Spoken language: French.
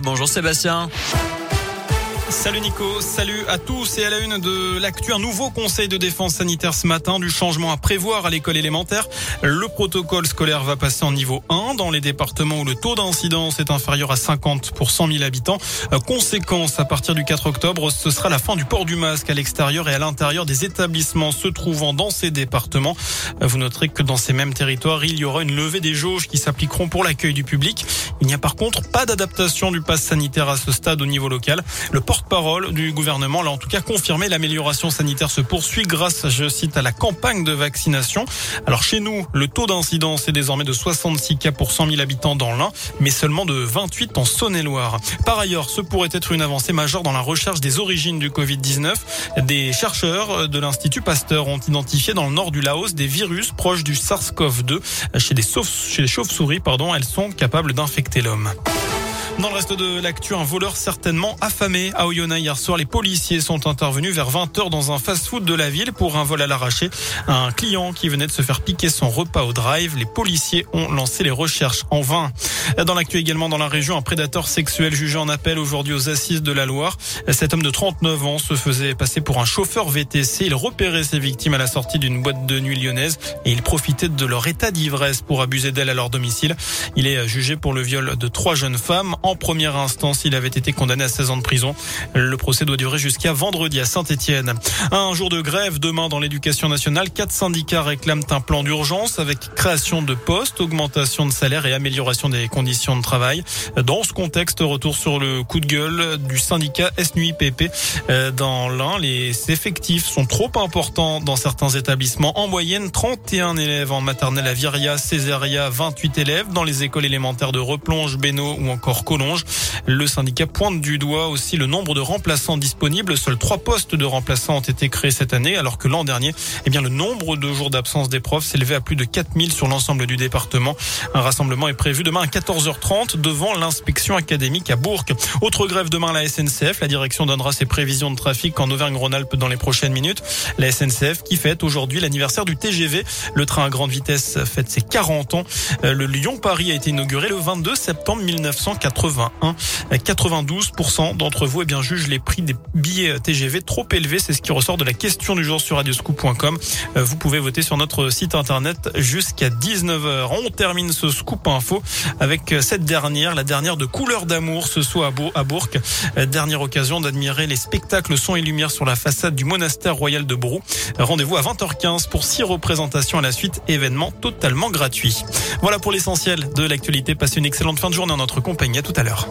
Bonjour Sébastien. Salut Nico, salut à tous et à la une de l'actu, un nouveau conseil de défense sanitaire ce matin, du changement à prévoir à l'école élémentaire. Le protocole scolaire va passer en niveau 1 dans les départements où le taux d'incidence est inférieur à 50 pour 100 000 habitants. Euh, conséquence, à partir du 4 octobre, ce sera la fin du port du masque à l'extérieur et à l'intérieur des établissements se trouvant dans ces départements. Euh, vous noterez que dans ces mêmes territoires, il y aura une levée des jauges qui s'appliqueront pour l'accueil du public. Il n'y a par contre pas d'adaptation du pass sanitaire à ce stade au niveau local. Le porte-parole du gouvernement l'a en tout cas confirmé. L'amélioration sanitaire se poursuit grâce, je cite, à la campagne de vaccination. Alors chez nous, le taux d'incidence est désormais de 66 cas pour 100 000 habitants dans l'Ain, mais seulement de 28 en Saône-et-Loire. Par ailleurs, ce pourrait être une avancée majeure dans la recherche des origines du Covid-19. Des chercheurs de l'Institut Pasteur ont identifié dans le nord du Laos des virus proches du SARS-CoV-2. Chez les chauves-souris, pardon, elles sont capables d'infecter l'homme. Dans le reste de l'actu, un voleur certainement affamé à Oyonnax hier soir. Les policiers sont intervenus vers 20h dans un fast-food de la ville pour un vol à l'arraché. Un client qui venait de se faire piquer son repas au drive. Les policiers ont lancé les recherches en vain. Dans l'actu également dans la région, un prédateur sexuel jugé en appel aujourd'hui aux assises de la Loire. Cet homme de 39 ans se faisait passer pour un chauffeur VTC. Il repérait ses victimes à la sortie d'une boîte de nuit lyonnaise et il profitait de leur état d'ivresse pour abuser d'elles à leur domicile. Il est jugé pour le viol de trois jeunes femmes. En première instance, il avait été condamné à 16 ans de prison. Le procès doit durer jusqu'à vendredi à Saint-Etienne. Un jour de grève demain dans l'éducation nationale. Quatre syndicats réclament un plan d'urgence avec création de postes, augmentation de salaire et amélioration des conditions de travail. Dans ce contexte, retour sur le coup de gueule du syndicat SNUIPP. Euh, dans l'un, les effectifs sont trop importants dans certains établissements. En moyenne, 31 élèves en maternelle à Viria, Césaria, 28 élèves dans les écoles élémentaires de Replonge, Bénaud ou encore le syndicat pointe du doigt aussi le nombre de remplaçants disponibles. Seuls trois postes de remplaçants ont été créés cette année, alors que l'an dernier, eh bien, le nombre de jours d'absence des profs s'élevait à plus de 4000 sur l'ensemble du département. Un rassemblement est prévu demain à 14h30 devant l'inspection académique à Bourg. Autre grève demain à la SNCF. La direction donnera ses prévisions de trafic en Auvergne-Rhône-Alpes dans les prochaines minutes. La SNCF qui fête aujourd'hui l'anniversaire du TGV. Le train à grande vitesse fête ses 40 ans. Euh, le Lyon-Paris a été inauguré le 22 septembre 1980. 92% d'entre vous eh bien, jugent les prix des billets TGV trop élevés. C'est ce qui ressort de la question du jour sur radioscoop.com. Euh, vous pouvez voter sur notre site internet jusqu'à 19h. On termine ce scoop info avec cette dernière, la dernière de Couleur d'amour ce soir à Bourg. Euh, dernière occasion d'admirer les spectacles son et lumière sur la façade du monastère royal de Brou. Rendez-vous à 20h15 pour six représentations à la suite, événement totalement gratuit. Voilà pour l'essentiel de l'actualité. Passez une excellente fin de journée en notre compagnie tout à l'heure.